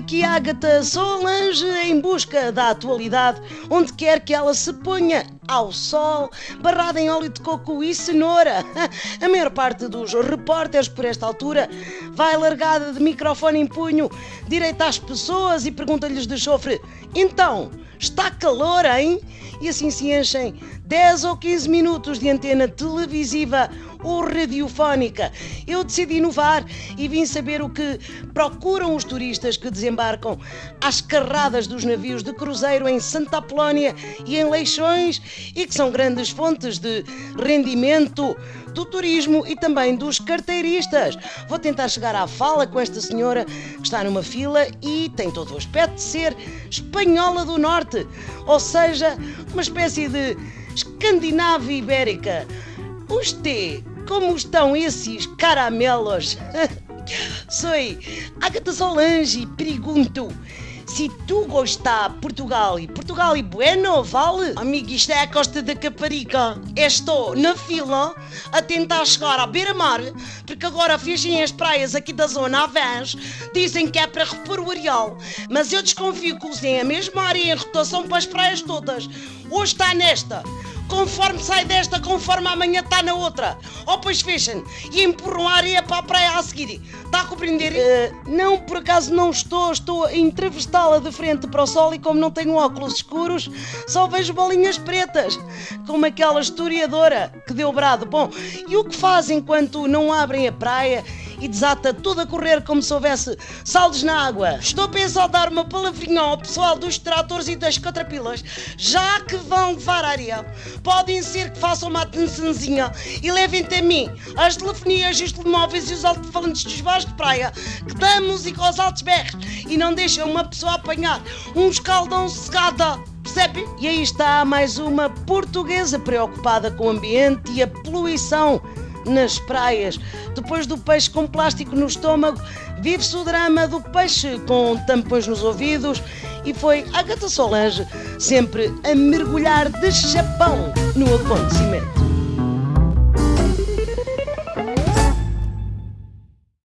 aqui Agatha Solange em busca da atualidade, onde quer que ela se ponha ao sol, barrada em óleo de coco e cenoura. A maior parte dos repórteres, por esta altura, vai largada de microfone em punho, direita às pessoas e pergunta-lhes de chofre: Então, está calor, hein? E assim se enchem 10 ou 15 minutos de antena televisiva ou radiofónica. Eu decidi inovar e vim saber o que procuram os turistas que desembarcam às carradas dos navios de cruzeiro em Santa Apolónia e em Leixões e que são grandes fontes de rendimento do turismo e também dos carteiristas. Vou tentar chegar à fala com esta senhora que está numa fila e tem todo o aspecto de ser espanhola do norte, ou seja, uma espécie de Escandinávia ibérica. Usted, como estão esses caramelos? Soy Agatha Solange e pergunto se tu gosta Portugal e Portugal e bueno, vale? Amigo, isto é a costa da Caparica. Estou na fila a tentar chegar à beira-mar, porque agora fechem as praias aqui da zona Avens, dizem que é para repor o areal, mas eu desconfio que usem a mesma área em rotação para as praias todas. Hoje está nesta, conforme sai desta, conforme amanhã está na outra. Ou pois fechem e empurram a areia para a praia a seguir. Está a compreender? Uh, não, por acaso não estou, estou a entrevistá-la de frente para o sol e como não tenho óculos escuros, só vejo bolinhas pretas, como aquela historiadora que deu brado. Bom, e o que faz enquanto não abrem a praia e desata tudo a correr como se houvesse saldos na água. Estou a pensar dar uma palavrinha ao pessoal dos tratores e das catrapilas, já que vão levar areia. Podem ser que façam uma atençãozinha e levem até mim as telefonias, os telemóveis e os alto-falantes dos bares de praia que dão música aos altos berros e não deixam uma pessoa apanhar um escaldão cegada. Percebe? E aí está mais uma portuguesa preocupada com o ambiente e a poluição nas praias. Depois do peixe com plástico no estômago, vive-se o drama do peixe com tampões nos ouvidos e foi a Gata Solange sempre a mergulhar de chapão no acontecimento.